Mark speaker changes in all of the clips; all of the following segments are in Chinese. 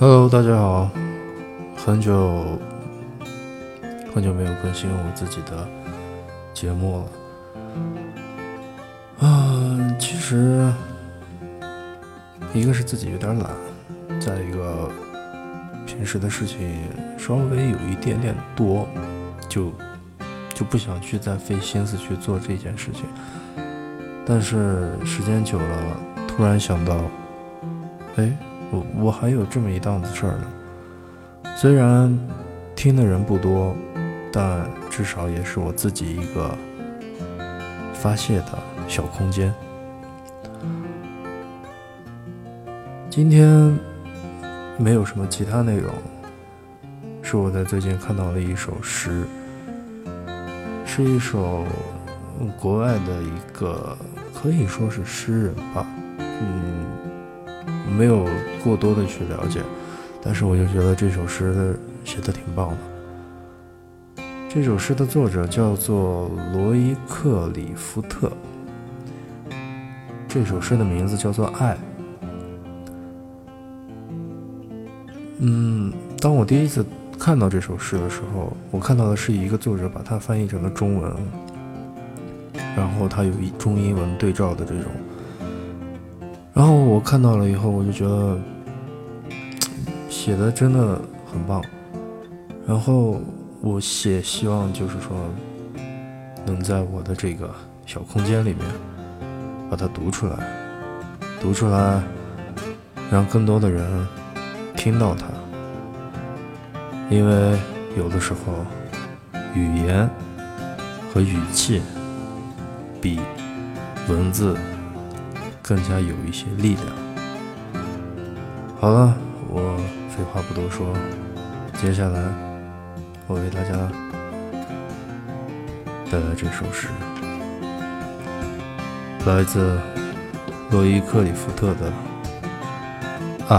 Speaker 1: Hello，大家好，很久很久没有更新我自己的节目了。啊，其实一个是自己有点懒，再一个平时的事情稍微有一点点多，就就不想去再费心思去做这件事情。但是时间久了，突然想到，哎。我我还有这么一档子事儿呢，虽然听的人不多，但至少也是我自己一个发泄的小空间。今天没有什么其他内容，是我在最近看到了一首诗，是一首国外的一个可以说是诗人吧，嗯。没有过多的去了解，但是我就觉得这首诗写的挺棒的。这首诗的作者叫做罗伊克里夫特，这首诗的名字叫做《爱》。嗯，当我第一次看到这首诗的时候，我看到的是一个作者把它翻译成了中文，然后它有一中英文对照的这种。然后我看到了以后，我就觉得写的真的很棒。然后我写希望就是说，能在我的这个小空间里面把它读出来，读出来，让更多的人听到它。因为有的时候，语言和语气比文字。更加有一些力量。好了，我废话不多说，接下来我为大家带来这首诗，来自洛伊克里夫特的《爱》。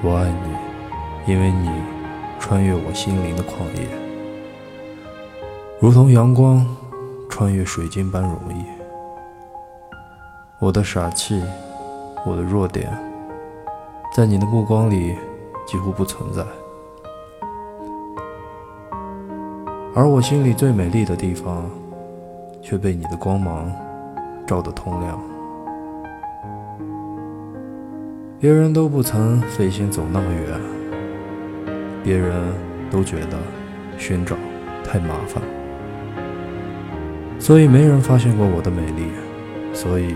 Speaker 1: 我爱你，因为你穿越我心灵的旷野，如同阳光穿越水晶般容易。我的傻气，我的弱点，在你的目光里几乎不存在，而我心里最美丽的地方，却被你的光芒照得通亮。别人都不曾费心走那么远，别人都觉得寻找太麻烦，所以没人发现过我的美丽，所以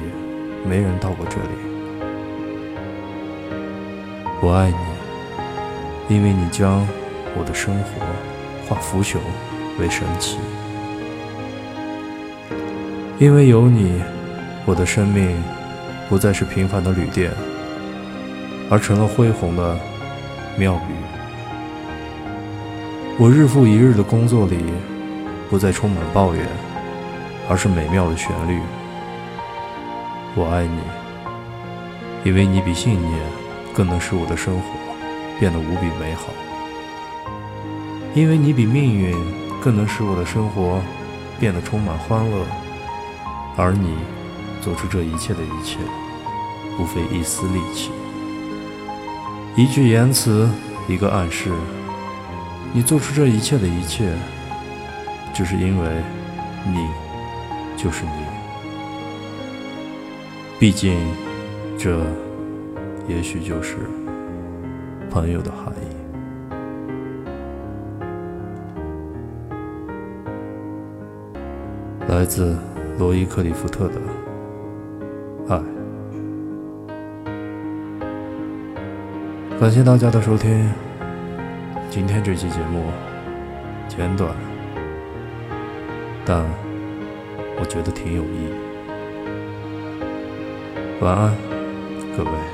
Speaker 1: 没人到过这里。我爱你，因为你将我的生活化腐朽为神奇，因为有你，我的生命不再是平凡的旅店。而成了恢宏的庙宇。我日复一日的工作里，不再充满抱怨，而是美妙的旋律。我爱你，因为你比信念更能使我的生活变得无比美好；因为你比命运更能使我的生活变得充满欢乐。而你做出这一切的一切，不费一丝力气。一句言辞，一个暗示，你做出这一切的一切，只是因为你就是你。毕竟，这也许就是朋友的含义。来自罗伊克里夫特的爱。感谢大家的收听，今天这期节目简短，但我觉得挺有意义。晚安，各位。